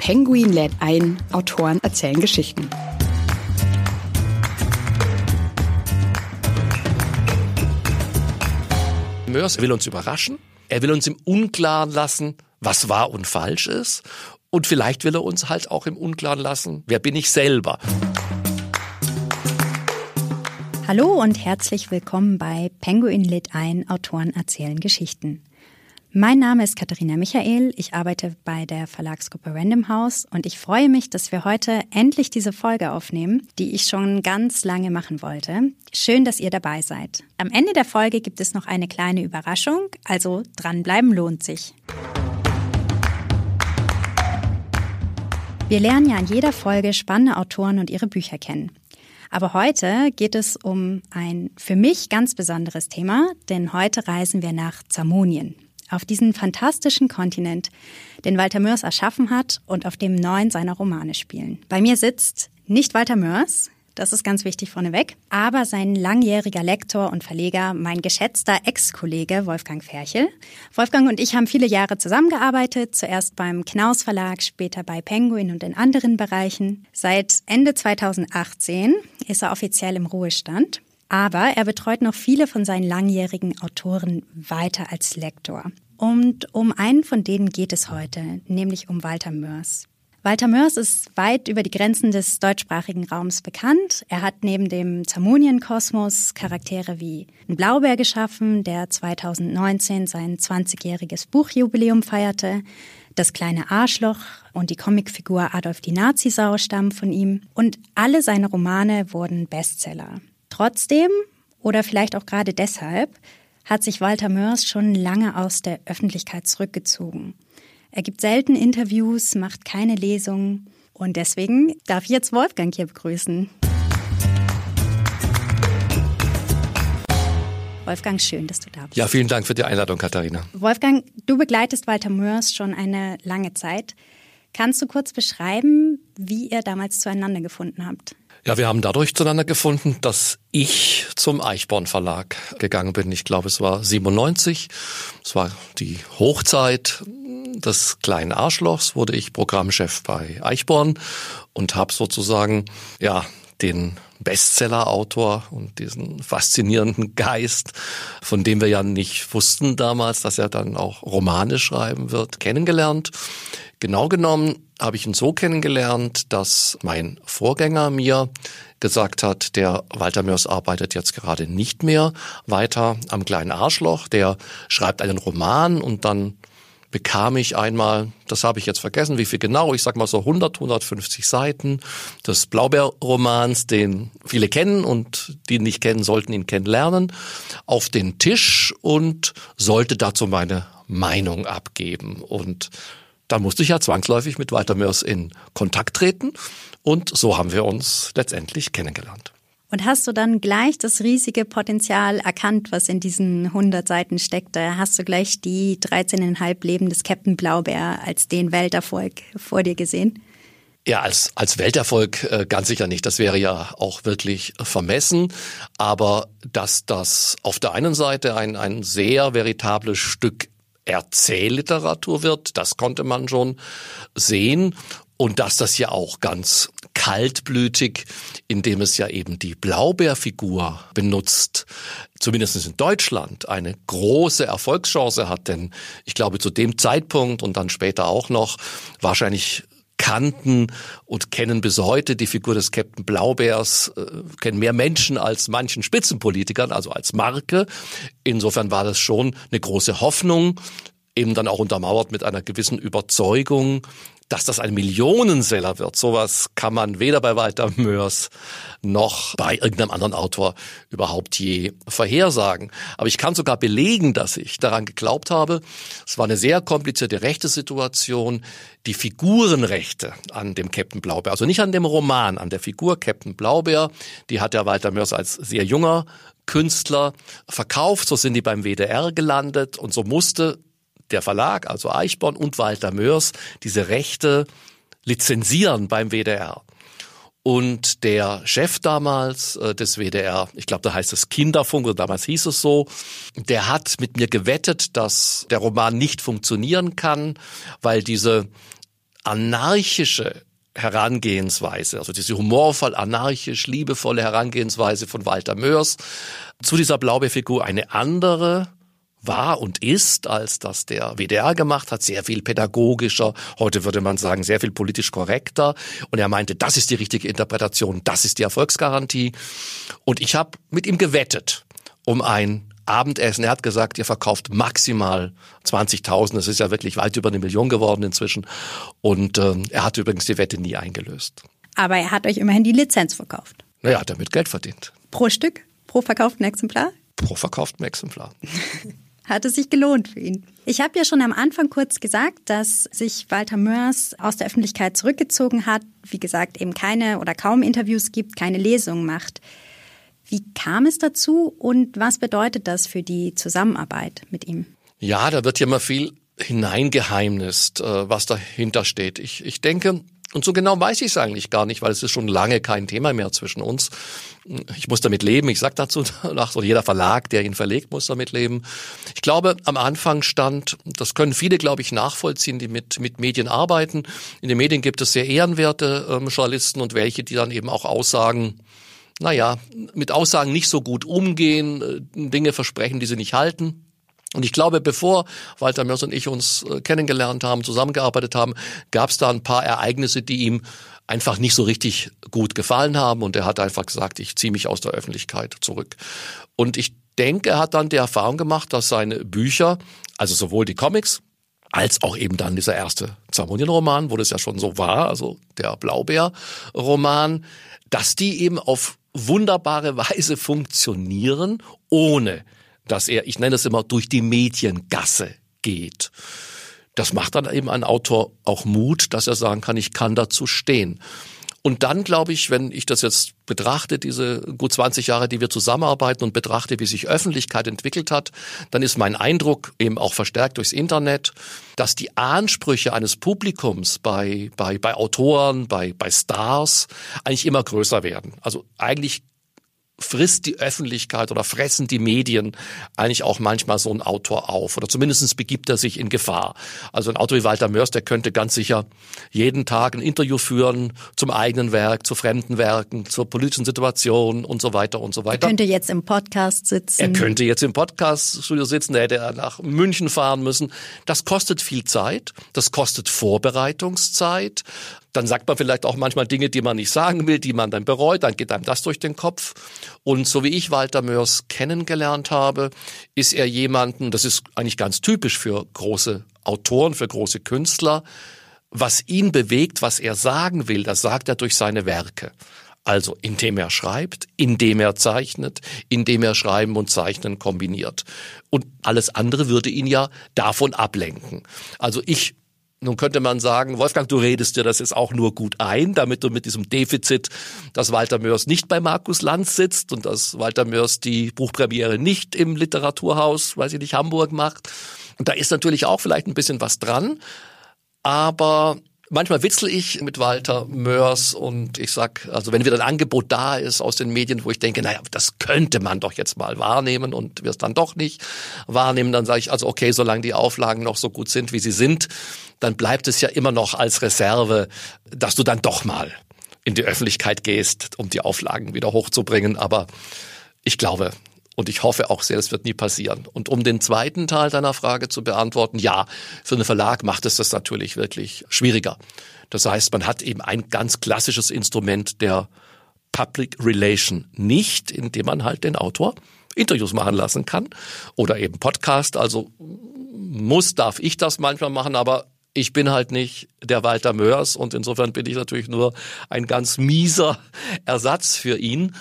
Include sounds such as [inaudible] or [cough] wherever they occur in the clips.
Penguin lädt ein, Autoren erzählen Geschichten. Mörs will uns überraschen. Er will uns im Unklaren lassen, was wahr und falsch ist. Und vielleicht will er uns halt auch im Unklaren lassen, wer bin ich selber. Hallo und herzlich willkommen bei Penguin Lit ein, Autoren erzählen Geschichten. Mein Name ist Katharina Michael, ich arbeite bei der Verlagsgruppe Random House und ich freue mich, dass wir heute endlich diese Folge aufnehmen, die ich schon ganz lange machen wollte. Schön, dass ihr dabei seid. Am Ende der Folge gibt es noch eine kleine Überraschung, also dranbleiben lohnt sich. Wir lernen ja in jeder Folge spannende Autoren und ihre Bücher kennen. Aber heute geht es um ein für mich ganz besonderes Thema, denn heute reisen wir nach Zamonien auf diesen fantastischen Kontinent, den Walter Mörs erschaffen hat und auf dem neun seiner Romane spielen. Bei mir sitzt nicht Walter Mörs, das ist ganz wichtig vorneweg, aber sein langjähriger Lektor und Verleger, mein geschätzter Ex-Kollege Wolfgang Ferchel. Wolfgang und ich haben viele Jahre zusammengearbeitet, zuerst beim Knaus Verlag, später bei Penguin und in anderen Bereichen. Seit Ende 2018 ist er offiziell im Ruhestand. Aber er betreut noch viele von seinen langjährigen Autoren weiter als Lektor. Und um einen von denen geht es heute, nämlich um Walter Mörs. Walter Mörs ist weit über die Grenzen des deutschsprachigen Raums bekannt. Er hat neben dem Zamonienkosmos Charaktere wie ein Blaubeer geschaffen, der 2019 sein 20-jähriges Buchjubiläum feierte. Das kleine Arschloch und die Comicfigur Adolf die Nazisau stammen von ihm. Und alle seine Romane wurden Bestseller. Trotzdem oder vielleicht auch gerade deshalb hat sich Walter Mörs schon lange aus der Öffentlichkeit zurückgezogen. Er gibt selten Interviews, macht keine Lesungen und deswegen darf ich jetzt Wolfgang hier begrüßen. Wolfgang, schön, dass du da bist. Ja, vielen Dank für die Einladung, Katharina. Wolfgang, du begleitest Walter Mörs schon eine lange Zeit. Kannst du kurz beschreiben, wie ihr damals zueinander gefunden habt? Ja, wir haben dadurch zueinander gefunden, dass ich zum Eichborn Verlag gegangen bin. Ich glaube, es war 97. Es war die Hochzeit des kleinen Arschlochs, wurde ich Programmchef bei Eichborn und habe sozusagen, ja, den Bestseller-Autor und diesen faszinierenden Geist, von dem wir ja nicht wussten damals, dass er dann auch Romane schreiben wird, kennengelernt. Genau genommen habe ich ihn so kennengelernt, dass mein Vorgänger mir gesagt hat, der Walter Mörs arbeitet jetzt gerade nicht mehr weiter am kleinen Arschloch, der schreibt einen Roman und dann bekam ich einmal, das habe ich jetzt vergessen, wie viel genau, ich sag mal so 100, 150 Seiten des Blaubeerromans, den viele kennen und die nicht kennen, sollten ihn kennenlernen, auf den Tisch und sollte dazu meine Meinung abgeben. Und da musste ich ja zwangsläufig mit Walter Mörs in Kontakt treten und so haben wir uns letztendlich kennengelernt. Und hast du dann gleich das riesige Potenzial erkannt, was in diesen 100 Seiten steckte? Hast du gleich die 13,5 Leben des Captain Blaubeer als den Welterfolg vor dir gesehen? Ja, als, als Welterfolg äh, ganz sicher nicht. Das wäre ja auch wirklich vermessen. Aber dass das auf der einen Seite ein, ein sehr veritables Stück Erzählliteratur wird, das konnte man schon sehen. Und dass das ja auch ganz kaltblütig, indem es ja eben die Blaubeerfigur benutzt, zumindest in Deutschland eine große Erfolgschance hat. Denn ich glaube, zu dem Zeitpunkt und dann später auch noch wahrscheinlich kannten und kennen bis heute die Figur des Captain Blaubeers, äh, kennen mehr Menschen als manchen Spitzenpolitikern, also als Marke. Insofern war das schon eine große Hoffnung, eben dann auch untermauert mit einer gewissen Überzeugung, dass das ein Millionenseller wird, sowas kann man weder bei Walter Mörs noch bei irgendeinem anderen Autor überhaupt je vorhersagen. Aber ich kann sogar belegen, dass ich daran geglaubt habe. Es war eine sehr komplizierte rechte Situation. Die Figurenrechte an dem Captain Blaubeer, also nicht an dem Roman, an der Figur Captain Blaubeer, die hat der Walter Mörs als sehr junger Künstler verkauft. So sind die beim WDR gelandet und so musste der Verlag, also Eichborn und Walter Mörs, diese Rechte lizenzieren beim WDR. Und der Chef damals äh, des WDR, ich glaube, da heißt es Kinderfunk oder damals hieß es so, der hat mit mir gewettet, dass der Roman nicht funktionieren kann, weil diese anarchische Herangehensweise, also diese humorvoll, anarchisch, liebevolle Herangehensweise von Walter Mörs zu dieser Blaubeerfigur eine andere war und ist, als das der WDR gemacht hat, sehr viel pädagogischer, heute würde man sagen, sehr viel politisch korrekter. Und er meinte, das ist die richtige Interpretation, das ist die Erfolgsgarantie. Und ich habe mit ihm gewettet um ein Abendessen. Er hat gesagt, ihr verkauft maximal 20.000. Das ist ja wirklich weit über eine Million geworden inzwischen. Und ähm, er hat übrigens die Wette nie eingelöst. Aber er hat euch immerhin die Lizenz verkauft. Naja, hat damit Geld verdient. Pro Stück? Pro verkauften Exemplar? Pro verkauften Exemplar. [laughs] hat es sich gelohnt für ihn. Ich habe ja schon am Anfang kurz gesagt, dass sich Walter Mörs aus der Öffentlichkeit zurückgezogen hat, wie gesagt, eben keine oder kaum Interviews gibt, keine Lesungen macht. Wie kam es dazu und was bedeutet das für die Zusammenarbeit mit ihm? Ja, da wird ja immer viel hineingeheimnist, äh, was dahinter steht. Ich, ich denke, und so genau weiß ich es eigentlich gar nicht, weil es ist schon lange kein Thema mehr zwischen uns. Ich muss damit leben. Ich sage dazu [laughs] nach so jeder Verlag, der ihn verlegt, muss damit leben. Ich glaube, am Anfang stand, das können viele, glaube ich, nachvollziehen, die mit, mit Medien arbeiten. In den Medien gibt es sehr ehrenwerte ähm, Journalisten und welche, die dann eben auch Aussagen naja, mit Aussagen nicht so gut umgehen, äh, Dinge versprechen, die sie nicht halten. Und ich glaube, bevor Walter Mörs und ich uns äh, kennengelernt haben, zusammengearbeitet haben, gab es da ein paar Ereignisse, die ihm einfach nicht so richtig gut gefallen haben. Und er hat einfach gesagt, ich ziehe mich aus der Öffentlichkeit zurück. Und ich denke, er hat dann die Erfahrung gemacht, dass seine Bücher, also sowohl die Comics, als auch eben dann dieser erste Zamonian-Roman, wo das ja schon so war, also der Blaubeer-Roman, dass die eben auf wunderbare Weise funktionieren, ohne dass er, ich nenne es immer, durch die Mediengasse geht. Das macht dann eben ein Autor auch Mut, dass er sagen kann, ich kann dazu stehen. Und dann glaube ich, wenn ich das jetzt betrachte, diese gut 20 Jahre, die wir zusammenarbeiten und betrachte, wie sich Öffentlichkeit entwickelt hat, dann ist mein Eindruck eben auch verstärkt durchs Internet, dass die Ansprüche eines Publikums bei, bei, bei Autoren, bei, bei Stars eigentlich immer größer werden. Also eigentlich frisst die Öffentlichkeit oder fressen die Medien eigentlich auch manchmal so einen Autor auf oder zumindest begibt er sich in Gefahr. Also ein Autor wie Walter Mörs, der könnte ganz sicher jeden Tag ein Interview führen zum eigenen Werk, zu fremden Werken, zur politischen Situation und so weiter und so weiter. Er könnte jetzt im Podcast sitzen. Er könnte jetzt im Podcaststudio sitzen, da hätte er nach München fahren müssen. Das kostet viel Zeit, das kostet Vorbereitungszeit, dann sagt man vielleicht auch manchmal Dinge, die man nicht sagen will, die man dann bereut, dann geht einem das durch den Kopf. Und so wie ich Walter Mörs kennengelernt habe, ist er jemanden, das ist eigentlich ganz typisch für große Autoren, für große Künstler, was ihn bewegt, was er sagen will, das sagt er durch seine Werke. Also indem er schreibt, indem er zeichnet, indem er Schreiben und Zeichnen kombiniert. Und alles andere würde ihn ja davon ablenken. Also ich nun könnte man sagen, Wolfgang, du redest dir das jetzt auch nur gut ein, damit du mit diesem Defizit, dass Walter Mörs nicht bei Markus Lanz sitzt und dass Walter Mörs die Buchpremiere nicht im Literaturhaus, weiß ich nicht, Hamburg macht. Und da ist natürlich auch vielleicht ein bisschen was dran. Aber Manchmal witzel ich mit Walter Mörs und ich sag, also wenn wieder ein Angebot da ist aus den Medien, wo ich denke, naja, das könnte man doch jetzt mal wahrnehmen und wir es dann doch nicht wahrnehmen, dann sage ich also, okay, solange die Auflagen noch so gut sind, wie sie sind, dann bleibt es ja immer noch als Reserve, dass du dann doch mal in die Öffentlichkeit gehst, um die Auflagen wieder hochzubringen. Aber ich glaube, und ich hoffe auch sehr, es wird nie passieren. Und um den zweiten Teil deiner Frage zu beantworten, ja, für einen Verlag macht es das natürlich wirklich schwieriger. Das heißt, man hat eben ein ganz klassisches Instrument der Public Relation nicht, indem man halt den Autor Interviews machen lassen kann oder eben Podcast. Also muss, darf ich das manchmal machen, aber ich bin halt nicht der Walter Mörs und insofern bin ich natürlich nur ein ganz mieser Ersatz für ihn.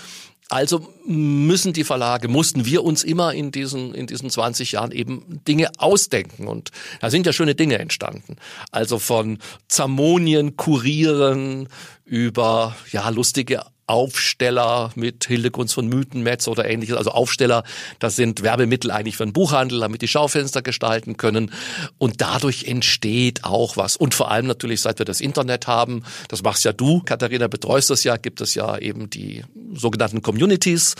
Also müssen die Verlage, mussten wir uns immer in diesen, in diesen 20 Jahren eben Dinge ausdenken. Und da sind ja schöne Dinge entstanden. Also von Zamonien, Kurieren über, ja, lustige Aufsteller mit Hildegunst von Mythenmetz oder ähnliches. Also Aufsteller, das sind Werbemittel eigentlich für einen Buchhandel, damit die Schaufenster gestalten können. Und dadurch entsteht auch was. Und vor allem natürlich, seit wir das Internet haben, das machst ja du, Katharina, betreust das ja, gibt es ja eben die sogenannten Communities.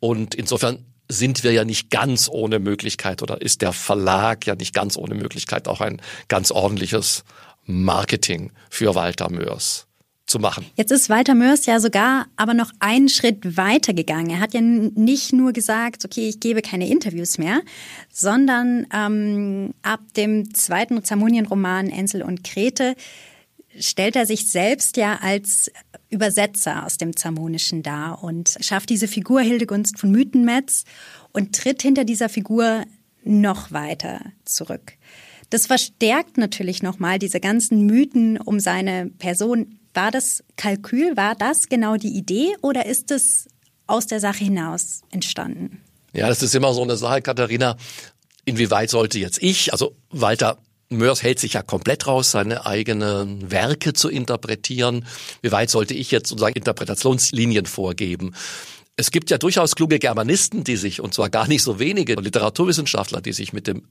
Und insofern sind wir ja nicht ganz ohne Möglichkeit oder ist der Verlag ja nicht ganz ohne Möglichkeit auch ein ganz ordentliches Marketing für Walter Mörs zu machen. Jetzt ist Walter Mörs ja sogar aber noch einen Schritt weiter gegangen. Er hat ja nicht nur gesagt, okay, ich gebe keine Interviews mehr, sondern ähm, ab dem zweiten Zamunien-Roman Ensel und Grete stellt er sich selbst ja als Übersetzer aus dem Zamonischen dar und schafft diese Figur Hildegunst von Mythenmetz und tritt hinter dieser Figur noch weiter zurück. Das verstärkt natürlich nochmal diese ganzen Mythen um seine Person. War das Kalkül, war das genau die Idee oder ist es aus der Sache hinaus entstanden? Ja, das ist immer so eine Sache, Katharina. Inwieweit sollte jetzt ich, also Walter Mörs hält sich ja komplett raus, seine eigenen Werke zu interpretieren. Wie weit sollte ich jetzt sozusagen Interpretationslinien vorgeben? Es gibt ja durchaus kluge Germanisten, die sich, und zwar gar nicht so wenige Literaturwissenschaftler, die sich mit dem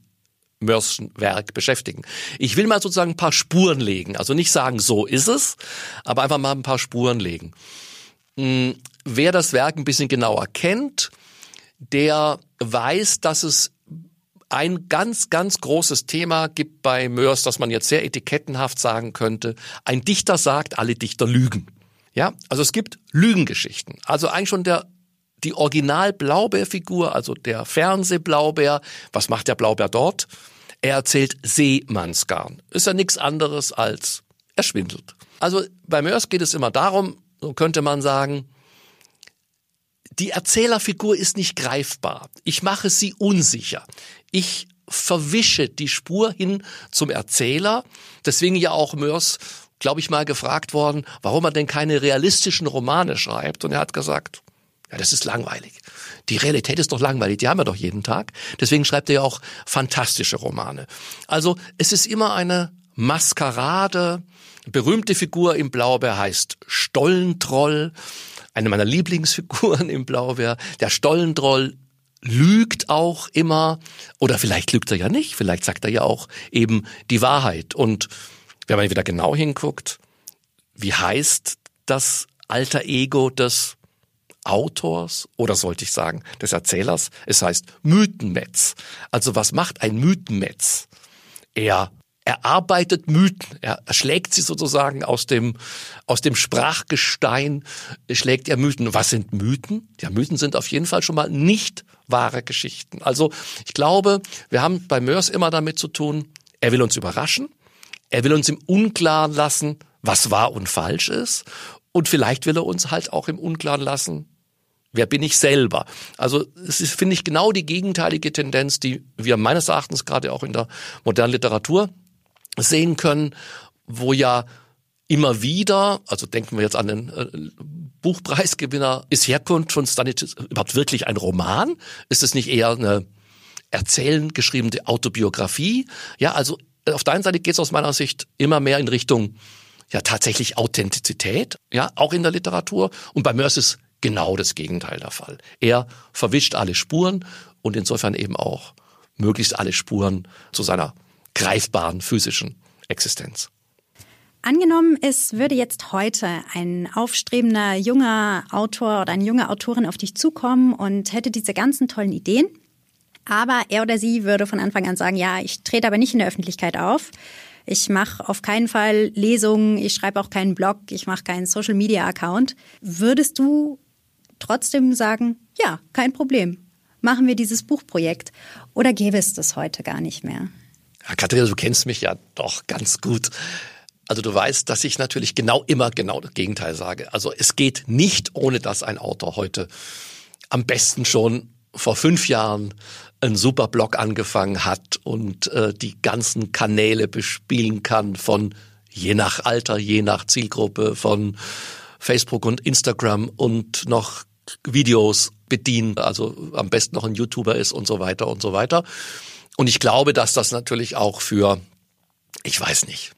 Mörschen Werk beschäftigen. Ich will mal sozusagen ein paar Spuren legen. Also nicht sagen, so ist es, aber einfach mal ein paar Spuren legen. Hm, wer das Werk ein bisschen genauer kennt, der weiß, dass es ein ganz, ganz großes Thema gibt bei Mörs, dass man jetzt sehr etikettenhaft sagen könnte. Ein Dichter sagt, alle Dichter lügen. Ja, also es gibt Lügengeschichten. Also eigentlich schon der die Original Blaubeerfigur, also der Fernsehblaubeer. Was macht der Blaubeer dort? Er erzählt Seemannsgarn. Ist ja nichts anderes als er schwindelt. Also bei Mörs geht es immer darum, so könnte man sagen, die Erzählerfigur ist nicht greifbar. Ich mache sie unsicher. Ich verwische die Spur hin zum Erzähler. Deswegen ja auch Mörs, glaube ich, mal gefragt worden, warum er denn keine realistischen Romane schreibt. Und er hat gesagt, ja, das ist langweilig. Die Realität ist doch langweilig, die haben wir doch jeden Tag. Deswegen schreibt er ja auch fantastische Romane. Also es ist immer eine Maskerade. Berühmte Figur im Blaubeer heißt Stollentroll. Eine meiner Lieblingsfiguren im Blaubeer. Der Stollentroll lügt auch immer. Oder vielleicht lügt er ja nicht. Vielleicht sagt er ja auch eben die Wahrheit. Und wenn man wieder genau hinguckt, wie heißt das alter Ego des Autors oder sollte ich sagen des Erzählers. Es heißt Mythenmetz. Also was macht ein Mythenmetz? Er erarbeitet Mythen. Er schlägt sie sozusagen aus dem, aus dem Sprachgestein, schlägt er Mythen. Was sind Mythen? Ja, Mythen sind auf jeden Fall schon mal nicht wahre Geschichten. Also ich glaube, wir haben bei Mörs immer damit zu tun, er will uns überraschen. Er will uns im Unklaren lassen, was wahr und falsch ist. Und vielleicht will er uns halt auch im Unklaren lassen, wer bin ich selber. Also es ist, finde ich, genau die gegenteilige Tendenz, die wir meines Erachtens gerade auch in der modernen Literatur sehen können, wo ja immer wieder, also denken wir jetzt an den äh, Buchpreisgewinner, ist Herkunft von Stanisic überhaupt wirklich ein Roman? Ist es nicht eher eine erzählend geschriebene Autobiografie? Ja, also auf der einen Seite geht es aus meiner Sicht immer mehr in Richtung ja tatsächlich Authentizität, ja, auch in der Literatur. Und bei Mörs ist genau das Gegenteil der Fall. Er verwischt alle Spuren und insofern eben auch möglichst alle Spuren zu seiner greifbaren physischen Existenz. Angenommen, es würde jetzt heute ein aufstrebender junger Autor oder eine junge Autorin auf dich zukommen und hätte diese ganzen tollen Ideen, aber er oder sie würde von Anfang an sagen, ja, ich trete aber nicht in der Öffentlichkeit auf. Ich mache auf keinen Fall Lesungen, ich schreibe auch keinen Blog, ich mache keinen Social Media Account. Würdest du trotzdem sagen, ja, kein Problem, machen wir dieses Buchprojekt? Oder gäbe es das heute gar nicht mehr? Ja, Katharina, du kennst mich ja doch ganz gut. Also du weißt, dass ich natürlich genau immer genau das Gegenteil sage. Also es geht nicht, ohne dass ein Autor heute am besten schon vor fünf Jahren einen super Blog angefangen hat und äh, die ganzen Kanäle bespielen kann von je nach Alter, je nach Zielgruppe, von Facebook und Instagram und noch Videos bedienen, also am besten noch ein YouTuber ist und so weiter und so weiter. Und ich glaube, dass das natürlich auch für, ich weiß nicht,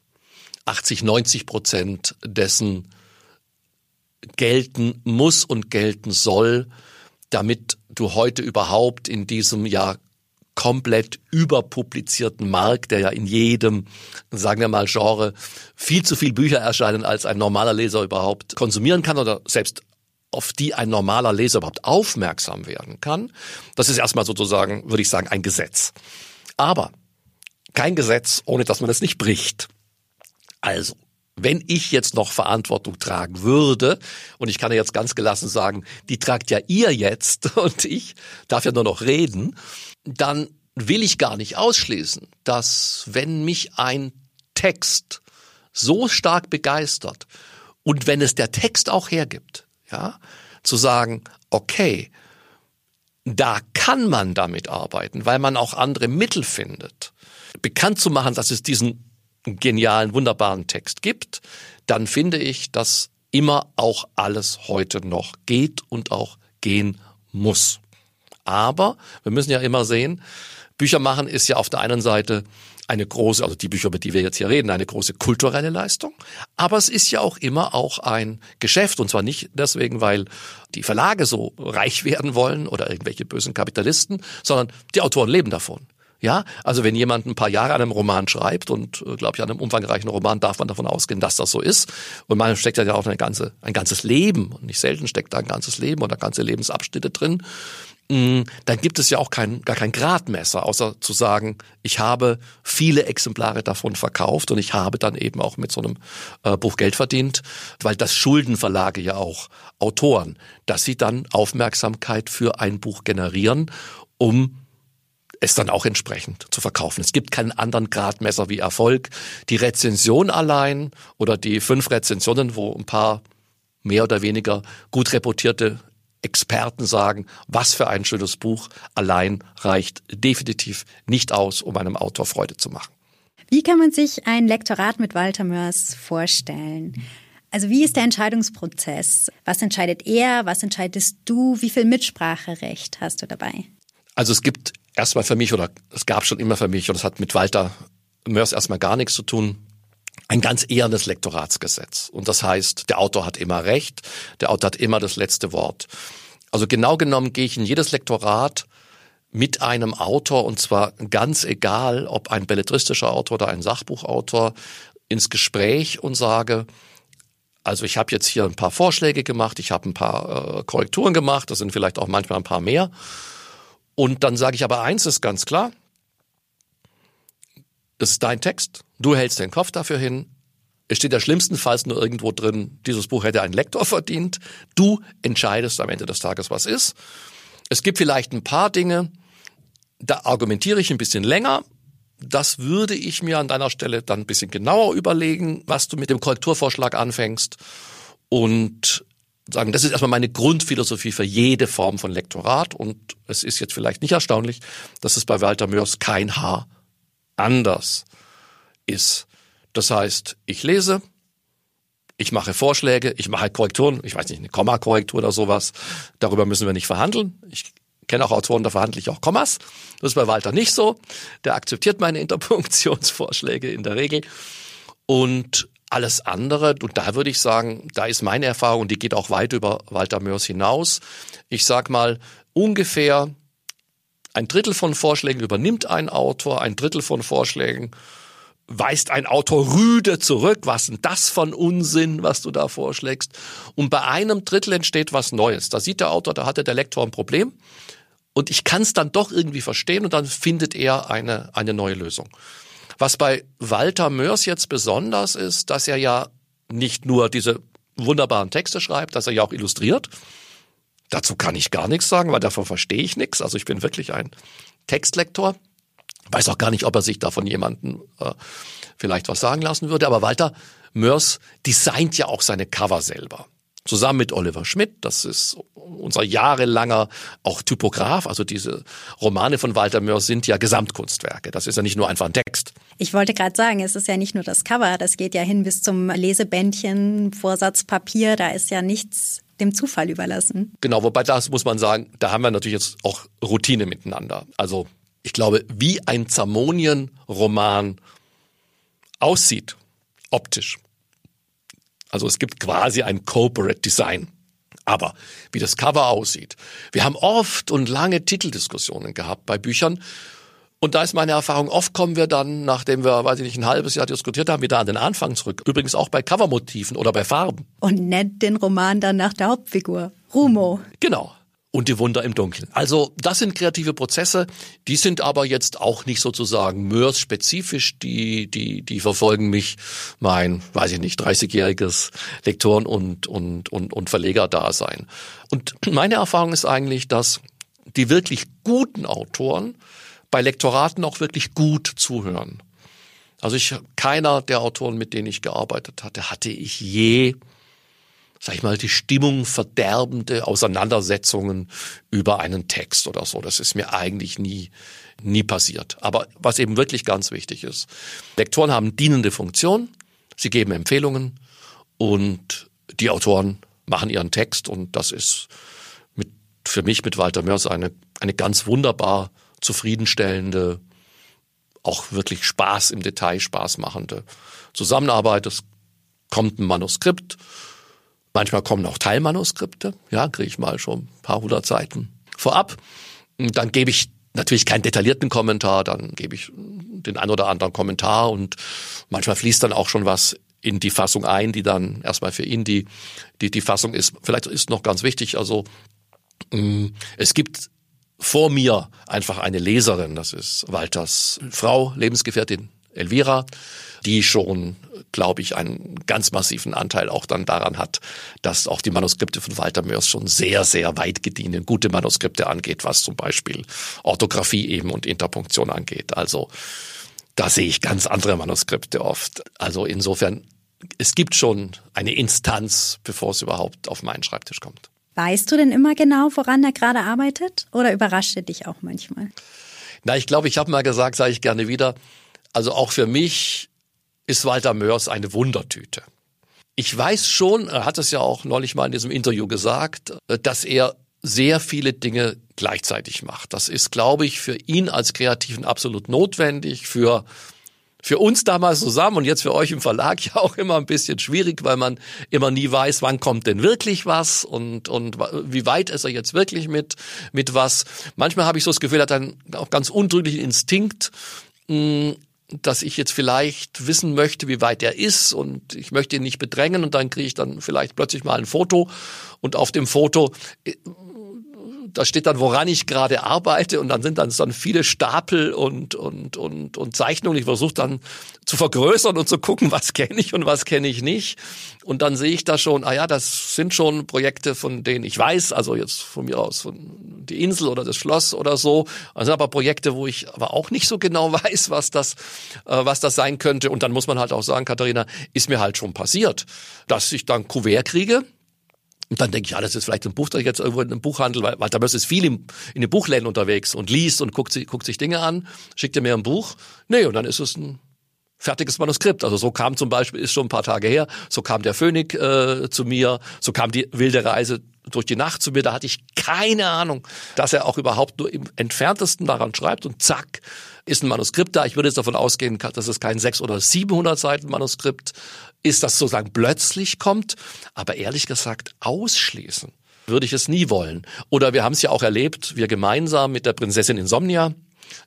80, 90 Prozent dessen gelten muss und gelten soll, damit du heute überhaupt in diesem ja komplett überpublizierten Markt, der ja in jedem, sagen wir mal, Genre viel zu viel Bücher erscheinen, als ein normaler Leser überhaupt konsumieren kann oder selbst auf die ein normaler Leser überhaupt aufmerksam werden kann. Das ist erstmal sozusagen, würde ich sagen, ein Gesetz. Aber kein Gesetz, ohne dass man es nicht bricht. Also, wenn ich jetzt noch Verantwortung tragen würde, und ich kann ja jetzt ganz gelassen sagen, die tragt ja ihr jetzt [laughs] und ich darf ja nur noch reden, dann will ich gar nicht ausschließen, dass wenn mich ein Text so stark begeistert und wenn es der Text auch hergibt, ja, zu sagen, okay, da kann man damit arbeiten, weil man auch andere Mittel findet, bekannt zu machen, dass es diesen genialen, wunderbaren Text gibt, dann finde ich, dass immer auch alles heute noch geht und auch gehen muss. Aber wir müssen ja immer sehen, Bücher machen ist ja auf der einen Seite eine große, also die Bücher, über die wir jetzt hier reden, eine große kulturelle Leistung. Aber es ist ja auch immer auch ein Geschäft. Und zwar nicht deswegen, weil die Verlage so reich werden wollen oder irgendwelche bösen Kapitalisten, sondern die Autoren leben davon. Ja, also wenn jemand ein paar Jahre an einem Roman schreibt und, äh, glaube ich, an einem umfangreichen Roman darf man davon ausgehen, dass das so ist. Und man steckt ja auch eine ganze, ein ganzes Leben. Und nicht selten steckt da ein ganzes Leben oder ganze Lebensabschnitte drin. Mm, dann gibt es ja auch kein, gar kein Gradmesser, außer zu sagen, ich habe viele Exemplare davon verkauft und ich habe dann eben auch mit so einem äh, Buch Geld verdient, weil das Schuldenverlage ja auch Autoren, dass sie dann Aufmerksamkeit für ein Buch generieren, um es dann auch entsprechend zu verkaufen. Es gibt keinen anderen Gradmesser wie Erfolg. Die Rezension allein oder die fünf Rezensionen, wo ein paar mehr oder weniger gut reputierte Experten sagen, was für ein schönes Buch allein reicht definitiv nicht aus, um einem Autor Freude zu machen. Wie kann man sich ein Lektorat mit Walter Mörs vorstellen? Also wie ist der Entscheidungsprozess? Was entscheidet er? Was entscheidest du? Wie viel Mitspracherecht hast du dabei? Also es gibt erstmal für mich oder es gab schon immer für mich und es hat mit Walter Mörs erstmal gar nichts zu tun ein ganz ehrenes Lektoratsgesetz. Und das heißt, der Autor hat immer Recht, der Autor hat immer das letzte Wort. Also genau genommen gehe ich in jedes Lektorat mit einem Autor und zwar ganz egal, ob ein belletristischer Autor oder ein Sachbuchautor ins Gespräch und sage, also ich habe jetzt hier ein paar Vorschläge gemacht, ich habe ein paar äh, Korrekturen gemacht, das sind vielleicht auch manchmal ein paar mehr. Und dann sage ich aber eins ist ganz klar, das ist dein Text. Du hältst den Kopf dafür hin. Es steht ja schlimmstenfalls nur irgendwo drin, dieses Buch hätte ein Lektor verdient. Du entscheidest am Ende des Tages, was ist. Es gibt vielleicht ein paar Dinge, da argumentiere ich ein bisschen länger. Das würde ich mir an deiner Stelle dann ein bisschen genauer überlegen, was du mit dem Korrekturvorschlag anfängst. Und sagen, das ist erstmal meine Grundphilosophie für jede Form von Lektorat. Und es ist jetzt vielleicht nicht erstaunlich, dass es bei Walter Mörs kein Haar anders ist. Das heißt, ich lese, ich mache Vorschläge, ich mache Korrekturen, ich weiß nicht, eine Kommakorrektur oder sowas. Darüber müssen wir nicht verhandeln. Ich kenne auch Autoren, da verhandle ich auch Kommas. Das ist bei Walter nicht so. Der akzeptiert meine [laughs] Interpunktionsvorschläge in der Regel. Und alles andere, und da würde ich sagen, da ist meine Erfahrung, die geht auch weit über Walter Mörs hinaus. Ich sag mal, ungefähr ein Drittel von Vorschlägen übernimmt ein Autor, ein Drittel von Vorschlägen weist ein Autor rüde zurück. Was denn das von Unsinn, was du da vorschlägst? Und bei einem Drittel entsteht was Neues. Da sieht der Autor, da hatte der Lektor ein Problem. Und ich kann es dann doch irgendwie verstehen und dann findet er eine, eine neue Lösung. Was bei Walter Mörs jetzt besonders ist, dass er ja nicht nur diese wunderbaren Texte schreibt, dass er ja auch illustriert. Dazu kann ich gar nichts sagen, weil davon verstehe ich nichts. Also ich bin wirklich ein Textlektor. Weiß auch gar nicht, ob er sich da von jemandem äh, vielleicht was sagen lassen würde. Aber Walter Mörs designt ja auch seine Cover selber. Zusammen mit Oliver Schmidt, das ist unser jahrelanger auch Typograf. Also diese Romane von Walter Mörs sind ja Gesamtkunstwerke. Das ist ja nicht nur einfach ein Text. Ich wollte gerade sagen, es ist ja nicht nur das Cover, das geht ja hin bis zum Lesebändchen, Vorsatzpapier, da ist ja nichts dem Zufall überlassen. Genau, wobei das muss man sagen, da haben wir natürlich jetzt auch Routine miteinander. Also ich glaube, wie ein Zamonien-Roman aussieht, optisch. Also es gibt quasi ein Corporate Design. Aber wie das Cover aussieht. Wir haben oft und lange Titeldiskussionen gehabt bei Büchern. Und da ist meine Erfahrung, oft kommen wir dann, nachdem wir, weiß ich nicht, ein halbes Jahr diskutiert haben, wieder an den Anfang zurück. Übrigens auch bei Covermotiven oder bei Farben. Und nennt den Roman dann nach der Hauptfigur. Rumo. Genau. und die Wunder im Dunkeln. Also das sind kreative Prozesse, die sind aber jetzt auch nicht sozusagen Mörs-spezifisch, die, die, die verfolgen mich mein, weiß ich nicht, 30-jähriges Lektoren- und, und, und, und Verlegerdasein. Und meine Erfahrung ist eigentlich, dass die wirklich guten Autoren bei Lektoraten auch wirklich gut zuhören. Also ich, keiner der Autoren, mit denen ich gearbeitet hatte, hatte ich je sag ich mal, die Stimmung verderbende Auseinandersetzungen über einen Text oder so. Das ist mir eigentlich nie, nie passiert. Aber was eben wirklich ganz wichtig ist, Lektoren haben dienende Funktion, sie geben Empfehlungen und die Autoren machen ihren Text und das ist mit, für mich mit Walter Mörs eine, eine ganz wunderbar zufriedenstellende, auch wirklich Spaß im Detail, Spaß machende Zusammenarbeit. Es kommt ein Manuskript Manchmal kommen auch Teilmanuskripte, ja, kriege ich mal schon ein paar hundert Seiten vorab. Und dann gebe ich natürlich keinen detaillierten Kommentar, dann gebe ich den ein oder anderen Kommentar und manchmal fließt dann auch schon was in die Fassung ein, die dann erstmal für ihn die, die, die Fassung ist. Vielleicht ist noch ganz wichtig, also mm, es gibt vor mir einfach eine Leserin, das ist Walters Frau, Lebensgefährtin Elvira, die schon glaube ich, einen ganz massiven Anteil auch dann daran hat, dass auch die Manuskripte von Walter Mörs schon sehr, sehr weit gediente, gute Manuskripte angeht, was zum Beispiel Orthographie eben und Interpunktion angeht. Also da sehe ich ganz andere Manuskripte oft. Also insofern, es gibt schon eine Instanz, bevor es überhaupt auf meinen Schreibtisch kommt. Weißt du denn immer genau, woran er gerade arbeitet? Oder überrascht er dich auch manchmal? Na, ich glaube, ich habe mal gesagt, sage ich gerne wieder, also auch für mich ist Walter Mörs eine Wundertüte. Ich weiß schon, er hat es ja auch neulich mal in diesem Interview gesagt, dass er sehr viele Dinge gleichzeitig macht. Das ist, glaube ich, für ihn als Kreativen absolut notwendig, für für uns damals zusammen und jetzt für euch im Verlag [laughs] ja auch immer ein bisschen schwierig, weil man immer nie weiß, wann kommt denn wirklich was und, und wie weit ist er jetzt wirklich mit, mit was. Manchmal habe ich so das Gefühl, er hat einen auch ganz untrüglichen Instinkt, mh, dass ich jetzt vielleicht wissen möchte, wie weit er ist und ich möchte ihn nicht bedrängen und dann kriege ich dann vielleicht plötzlich mal ein Foto und auf dem Foto äh, da steht dann, woran ich gerade arbeite und dann sind dann, dann viele Stapel und, und, und, und Zeichnungen. Ich versuche dann zu vergrößern und zu gucken, was kenne ich und was kenne ich nicht. Und dann sehe ich da schon, ah ja, das sind schon Projekte, von denen ich weiß, also jetzt von mir aus, von die Insel oder das Schloss oder so. Also aber Projekte, wo ich aber auch nicht so genau [laughs] weiß, was das, äh, was das sein könnte. Und dann muss man halt auch sagen, Katharina, ist mir halt schon passiert, dass ich dann Kuvert kriege und dann denke ich, ja, das ist vielleicht ein Buch, das ich jetzt irgendwo in einem Buchhandel, weil, weil da ist viel im, in den Buchläden unterwegs und liest und guckt, sich guckt sich Dinge an, schickt er mir ein Buch. Nee, und dann ist es ein fertiges Manuskript. Also so kam zum Beispiel, ist schon ein paar Tage her, so kam der Phönik äh, zu mir, so kam die wilde Reise durch die Nacht zu mir. Da hatte ich keine Ahnung, dass er auch überhaupt nur im entferntesten daran schreibt und zack, ist ein Manuskript da. Ich würde jetzt davon ausgehen, dass es kein 600 oder 700 Seiten Manuskript ist, das sozusagen plötzlich kommt. Aber ehrlich gesagt, ausschließen würde ich es nie wollen. Oder wir haben es ja auch erlebt, wir gemeinsam mit der Prinzessin Insomnia,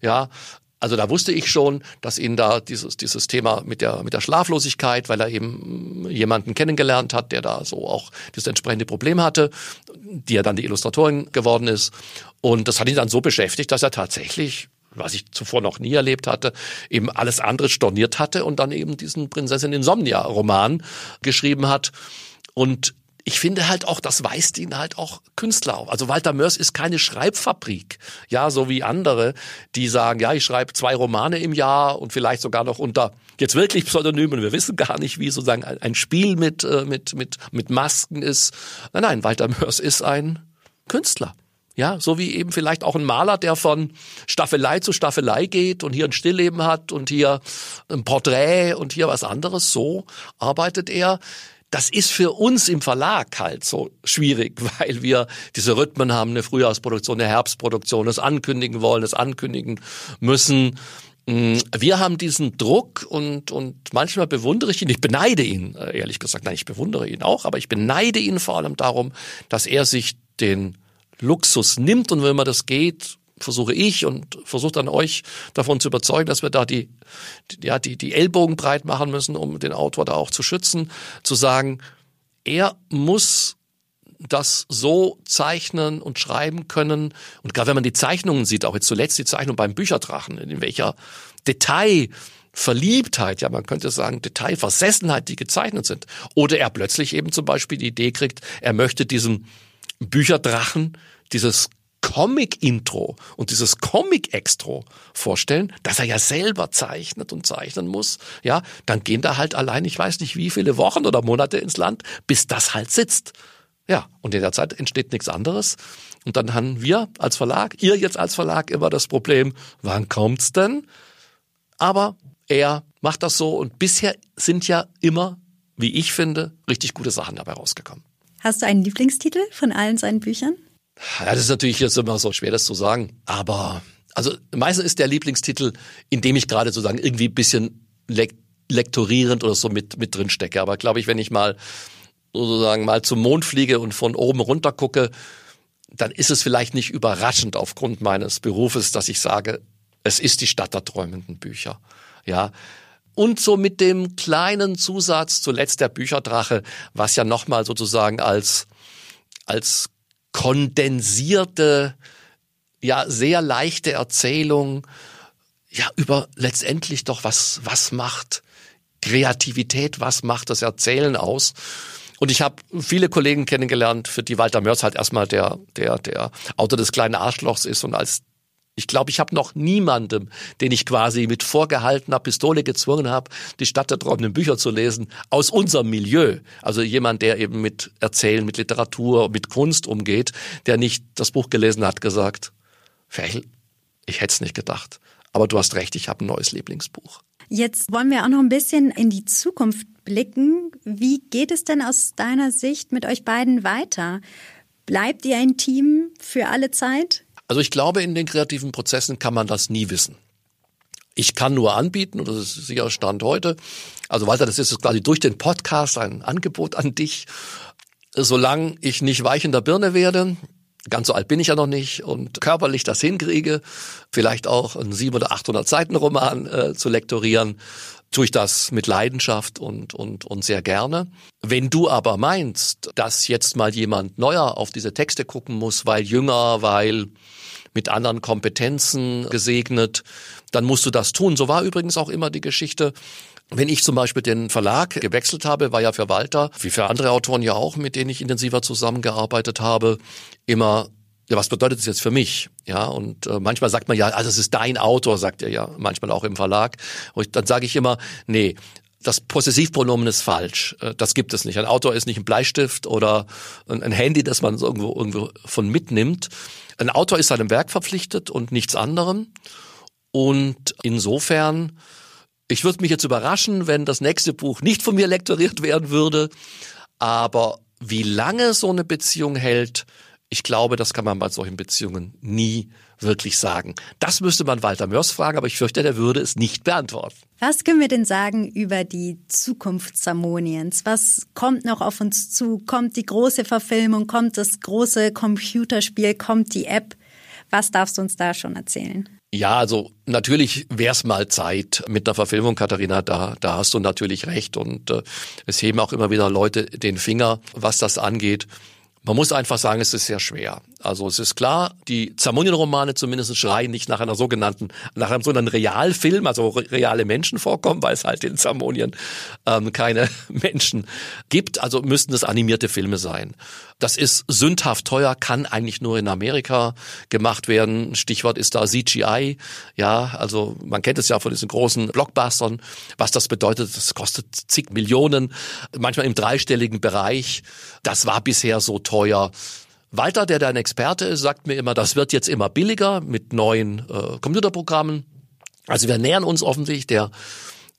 ja, also da wusste ich schon, dass ihn da dieses, dieses Thema mit der, mit der Schlaflosigkeit, weil er eben jemanden kennengelernt hat, der da so auch dieses entsprechende Problem hatte, die ja dann die Illustratorin geworden ist. Und das hat ihn dann so beschäftigt, dass er tatsächlich was ich zuvor noch nie erlebt hatte, eben alles andere storniert hatte und dann eben diesen Prinzessin Insomnia Roman geschrieben hat. Und ich finde halt auch, das weist ihn halt auch Künstler auf. Also Walter Mörs ist keine Schreibfabrik. Ja, so wie andere, die sagen, ja, ich schreibe zwei Romane im Jahr und vielleicht sogar noch unter jetzt wirklich Pseudonymen. Wir wissen gar nicht, wie sozusagen ein Spiel mit, äh, mit, mit, mit Masken ist. Nein, nein, Walter Mörs ist ein Künstler. Ja, so wie eben vielleicht auch ein Maler, der von Staffelei zu Staffelei geht und hier ein Stillleben hat und hier ein Porträt und hier was anderes. So arbeitet er. Das ist für uns im Verlag halt so schwierig, [laughs] weil wir diese Rhythmen haben, eine Frühjahrsproduktion, eine Herbstproduktion, das ankündigen wollen, das ankündigen müssen. Mm, wir haben diesen Druck und, und manchmal bewundere ich ihn, ich beneide ihn, äh, ehrlich gesagt, nein, ich bewundere ihn auch, aber ich beneide ihn vor allem darum, dass er sich den Luxus nimmt und wenn man das geht, versuche ich und versuche dann euch davon zu überzeugen, dass wir da die, ja, die, die Ellbogen breit machen müssen, um den Autor da auch zu schützen, zu sagen, er muss das so zeichnen und schreiben können. Und gerade wenn man die Zeichnungen sieht, auch jetzt zuletzt die Zeichnung beim Bücherdrachen, in welcher Detailverliebtheit, ja, man könnte sagen, Detailversessenheit, die gezeichnet sind. Oder er plötzlich eben zum Beispiel die Idee kriegt, er möchte diesem Bücherdrachen dieses Comic-Intro und dieses Comic-Extro vorstellen, dass er ja selber zeichnet und zeichnen muss, ja, dann gehen da halt allein, ich weiß nicht wie viele Wochen oder Monate ins Land, bis das halt sitzt. Ja, und in der Zeit entsteht nichts anderes. Und dann haben wir als Verlag, ihr jetzt als Verlag immer das Problem, wann kommt's denn? Aber er macht das so und bisher sind ja immer, wie ich finde, richtig gute Sachen dabei rausgekommen. Hast du einen Lieblingstitel von allen seinen Büchern? Ja, das ist natürlich jetzt immer so schwer, das zu sagen. Aber also meistens ist der Lieblingstitel, in dem ich gerade sozusagen irgendwie ein bisschen lektorierend oder so mit, mit drin stecke. Aber glaube ich, wenn ich mal sozusagen mal zum Mond fliege und von oben runter gucke, dann ist es vielleicht nicht überraschend aufgrund meines Berufes, dass ich sage, es ist die Stadt der träumenden Bücher. Ja. Und so mit dem kleinen Zusatz zuletzt der Bücherdrache, was ja nochmal sozusagen als, als kondensierte, ja, sehr leichte Erzählung, ja, über letztendlich doch was, was macht Kreativität, was macht das Erzählen aus? Und ich habe viele Kollegen kennengelernt, für die Walter Mörs halt erstmal der, der, der Autor des kleinen Arschlochs ist und als ich glaube, ich habe noch niemandem, den ich quasi mit vorgehaltener Pistole gezwungen habe, die Stadt der träumenden Bücher zu lesen, aus unserem Milieu. Also jemand, der eben mit Erzählen, mit Literatur, mit Kunst umgeht, der nicht das Buch gelesen hat, gesagt, Fächel, ich hätte es nicht gedacht. Aber du hast recht, ich habe ein neues Lieblingsbuch. Jetzt wollen wir auch noch ein bisschen in die Zukunft blicken. Wie geht es denn aus deiner Sicht mit euch beiden weiter? Bleibt ihr ein Team für alle Zeit? Also ich glaube, in den kreativen Prozessen kann man das nie wissen. Ich kann nur anbieten, und das ist sicher Stand heute. Also weiter, das ist quasi durch den Podcast ein Angebot an dich. Solange ich nicht weich in der Birne werde, ganz so alt bin ich ja noch nicht und körperlich das hinkriege, vielleicht auch einen 700 oder 800 Seiten Roman äh, zu lektorieren, tue ich das mit Leidenschaft und, und, und sehr gerne. Wenn du aber meinst, dass jetzt mal jemand neuer auf diese Texte gucken muss, weil jünger, weil mit anderen Kompetenzen gesegnet, dann musst du das tun. So war übrigens auch immer die Geschichte. Wenn ich zum Beispiel den Verlag gewechselt habe, war ja für Walter, wie für andere Autoren ja auch, mit denen ich intensiver zusammengearbeitet habe, immer ja, was bedeutet das jetzt für mich? Ja, und äh, manchmal sagt man ja, also es ist dein Autor, sagt er ja, manchmal auch im Verlag. Und dann sage ich immer, nee, das Possessivpronomen ist falsch. Äh, das gibt es nicht. Ein Autor ist nicht ein Bleistift oder ein Handy, das man irgendwo, irgendwo von mitnimmt. Ein Autor ist seinem Werk verpflichtet und nichts anderem. Und insofern, ich würde mich jetzt überraschen, wenn das nächste Buch nicht von mir lektoriert werden würde. Aber wie lange so eine Beziehung hält, ich glaube, das kann man bei solchen Beziehungen nie wirklich sagen. Das müsste man Walter Mörs fragen, aber ich fürchte, der würde es nicht beantworten. Was können wir denn sagen über die Zukunft Samoniens? Was kommt noch auf uns zu? Kommt die große Verfilmung? Kommt das große Computerspiel? Kommt die App? Was darfst du uns da schon erzählen? Ja, also natürlich wäre es mal Zeit mit der Verfilmung, Katharina, da, da hast du natürlich recht. Und äh, es heben auch immer wieder Leute den Finger, was das angeht. Man muss einfach sagen, es ist sehr schwer. Also es ist klar, die Zamonien-Romane zumindest schreien nicht nach einer sogenannten, nach einem sogenannten Realfilm, also reale Menschen vorkommen, weil es halt in Zamonien ähm, keine [laughs] Menschen gibt. Also müssten es animierte Filme sein. Das ist sündhaft teuer, kann eigentlich nur in Amerika gemacht werden. Stichwort ist da CGI. Ja, also man kennt es ja von diesen großen Blockbustern. Was das bedeutet, das kostet zig Millionen, manchmal im dreistelligen Bereich. Das war bisher so teuer. Walter, der dein Experte ist, sagt mir immer, das wird jetzt immer billiger mit neuen äh, Computerprogrammen. Also wir nähern uns offensichtlich der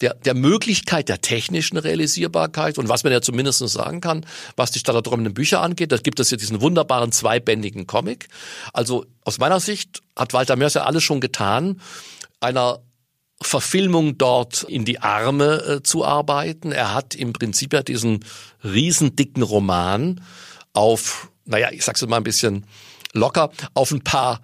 der, der Möglichkeit der technischen Realisierbarkeit und was man ja zumindest sagen kann, was die Stadt Bücher angeht, da gibt es ja diesen wunderbaren zweibändigen Comic. Also aus meiner Sicht hat Walter Mörs ja alles schon getan, einer Verfilmung dort in die Arme äh, zu arbeiten. Er hat im Prinzip ja diesen riesendicken Roman auf, naja, ich sag's mal ein bisschen locker, auf ein paar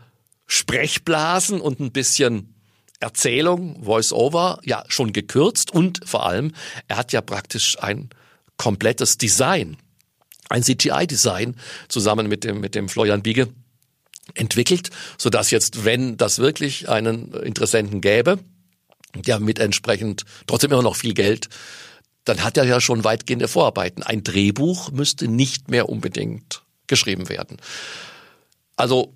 Sprechblasen und ein bisschen Erzählung, Voice-Over, ja schon gekürzt. Und vor allem, er hat ja praktisch ein komplettes Design ein CGI-Design zusammen mit dem, mit dem Florian Biege entwickelt, so dass jetzt, wenn das wirklich einen Interessenten gäbe, ja mit entsprechend trotzdem immer noch viel Geld, dann hat er ja schon weitgehende Vorarbeiten. Ein Drehbuch müsste nicht mehr unbedingt geschrieben werden. Also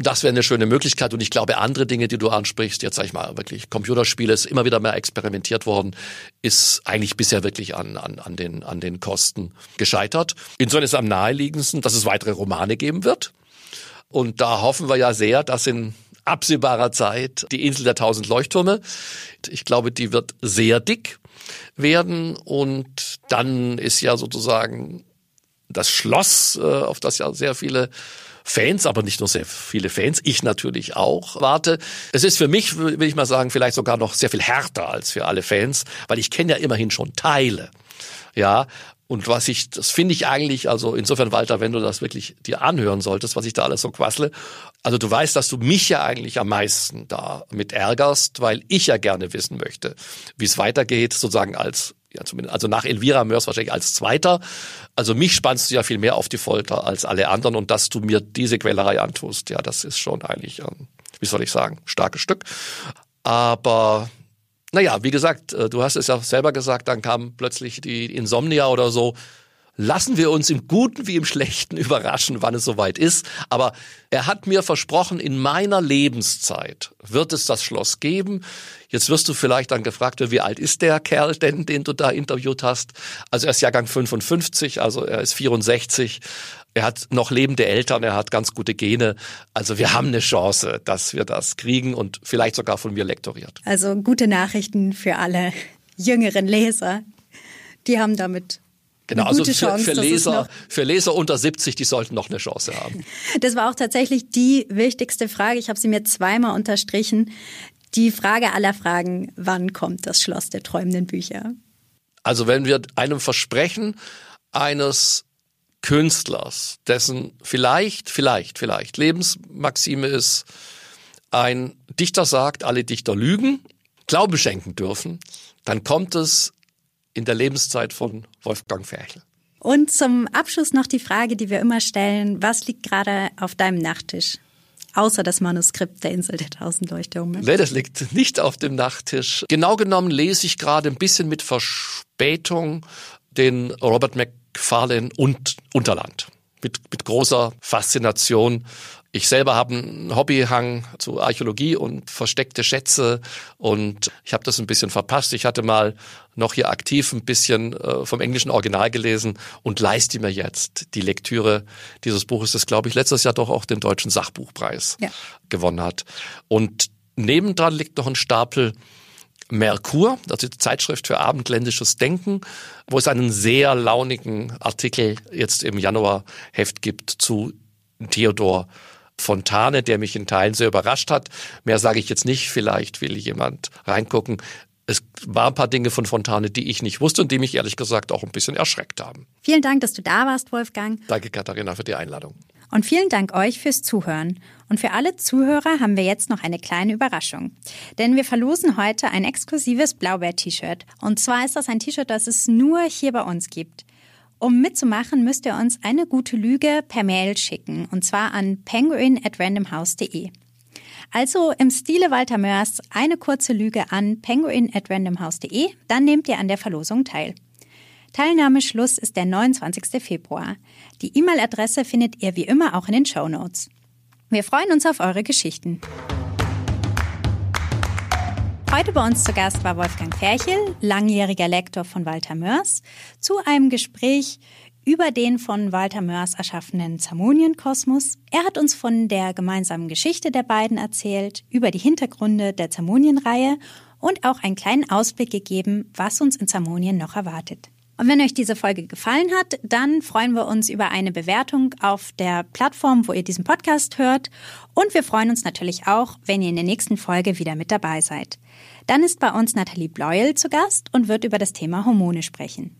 das wäre eine schöne Möglichkeit und ich glaube, andere Dinge, die du ansprichst, jetzt sag ich mal wirklich, Computerspiele ist immer wieder mehr experimentiert worden, ist eigentlich bisher wirklich an, an, an, den, an den Kosten gescheitert. Insofern ist am naheliegendsten, dass es weitere Romane geben wird. Und da hoffen wir ja sehr, dass in absehbarer Zeit die Insel der tausend Leuchttürme, ich glaube, die wird sehr dick werden und dann ist ja sozusagen das Schloss, äh, auf das ja sehr viele Fans, aber nicht nur sehr viele Fans, ich natürlich auch warte. Es ist für mich, will ich mal sagen, vielleicht sogar noch sehr viel härter als für alle Fans, weil ich kenne ja immerhin schon Teile. Ja, und was ich, das finde ich eigentlich, also insofern, Walter, wenn du das wirklich dir anhören solltest, was ich da alles so quassle. Also du weißt, dass du mich ja eigentlich am meisten da mit ärgerst, weil ich ja gerne wissen möchte, wie es weitergeht, sozusagen als, ja zumindest, also nach Elvira Mörs wahrscheinlich als Zweiter. Also mich spannst du ja viel mehr auf die Folter als alle anderen und dass du mir diese Quälerei antust, ja, das ist schon eigentlich, ähm, wie soll ich sagen, starkes Stück. Aber naja, wie gesagt, äh, du hast es ja selber gesagt, dann kam plötzlich die Insomnia oder so. Lassen wir uns im Guten wie im Schlechten [laughs] überraschen, wann es soweit ist. Aber er hat mir versprochen, in meiner Lebenszeit wird es das Schloss geben. Jetzt wirst du vielleicht dann gefragt, wie alt ist der Kerl denn, den du da interviewt hast? Also er ist Jahrgang 55, also er ist 64. Er hat noch lebende Eltern, er hat ganz gute Gene. Also wir haben eine Chance, dass wir das kriegen und vielleicht sogar von mir lektoriert. Also gute Nachrichten für alle jüngeren Leser. Die haben damit Genau, also für, Chance, für Leser, für Leser unter 70, die sollten noch eine Chance haben. Das war auch tatsächlich die wichtigste Frage. Ich habe sie mir zweimal unterstrichen. Die Frage aller Fragen, wann kommt das Schloss der träumenden Bücher? Also wenn wir einem Versprechen eines Künstlers, dessen vielleicht, vielleicht, vielleicht Lebensmaxime ist, ein Dichter sagt, alle Dichter lügen, Glaube schenken dürfen, dann kommt es in der Lebenszeit von Wolfgang Ferchel. Und zum Abschluss noch die Frage, die wir immer stellen, was liegt gerade auf deinem Nachttisch? Außer das Manuskript der Insel der tausend Leuchttürme. Nee, das liegt nicht auf dem Nachttisch. Genau genommen lese ich gerade ein bisschen mit Verspätung den Robert Mc Farlane und Unterland. Mit, mit großer Faszination. Ich selber habe einen Hobbyhang zu Archäologie und versteckte Schätze und ich habe das ein bisschen verpasst. Ich hatte mal noch hier aktiv ein bisschen äh, vom englischen Original gelesen und leiste mir jetzt die Lektüre dieses Buches, das glaube ich letztes Jahr doch auch den deutschen Sachbuchpreis ja. gewonnen hat. Und nebendran liegt noch ein Stapel Merkur, das ist die Zeitschrift für abendländisches Denken, wo es einen sehr launigen Artikel jetzt im Januarheft gibt zu Theodor Fontane, der mich in Teilen sehr überrascht hat. Mehr sage ich jetzt nicht, vielleicht will jemand reingucken. Es waren ein paar Dinge von Fontane, die ich nicht wusste und die mich ehrlich gesagt auch ein bisschen erschreckt haben. Vielen Dank, dass du da warst, Wolfgang. Danke, Katharina, für die Einladung. Und vielen Dank euch fürs Zuhören. Und für alle Zuhörer haben wir jetzt noch eine kleine Überraschung. Denn wir verlosen heute ein exklusives Blaubeer-T-Shirt. Und zwar ist das ein T-Shirt, das es nur hier bei uns gibt. Um mitzumachen, müsst ihr uns eine gute Lüge per Mail schicken. Und zwar an penguin. Also im Stile Walter Mörs eine kurze Lüge an penguin dann nehmt ihr an der Verlosung teil. Teilnahmeschluss ist der 29. Februar. Die E-Mail-Adresse findet ihr wie immer auch in den Show Notes. Wir freuen uns auf eure Geschichten. Heute bei uns zu Gast war Wolfgang Ferchel, langjähriger Lektor von Walter Mörs, zu einem Gespräch über den von Walter Mörs erschaffenen Zamonienkosmos. Er hat uns von der gemeinsamen Geschichte der beiden erzählt, über die Hintergründe der Zamonienreihe und auch einen kleinen Ausblick gegeben, was uns in Zamonien noch erwartet. Und wenn euch diese Folge gefallen hat, dann freuen wir uns über eine Bewertung auf der Plattform, wo ihr diesen Podcast hört. Und wir freuen uns natürlich auch, wenn ihr in der nächsten Folge wieder mit dabei seid. Dann ist bei uns Nathalie Bleuel zu Gast und wird über das Thema Hormone sprechen.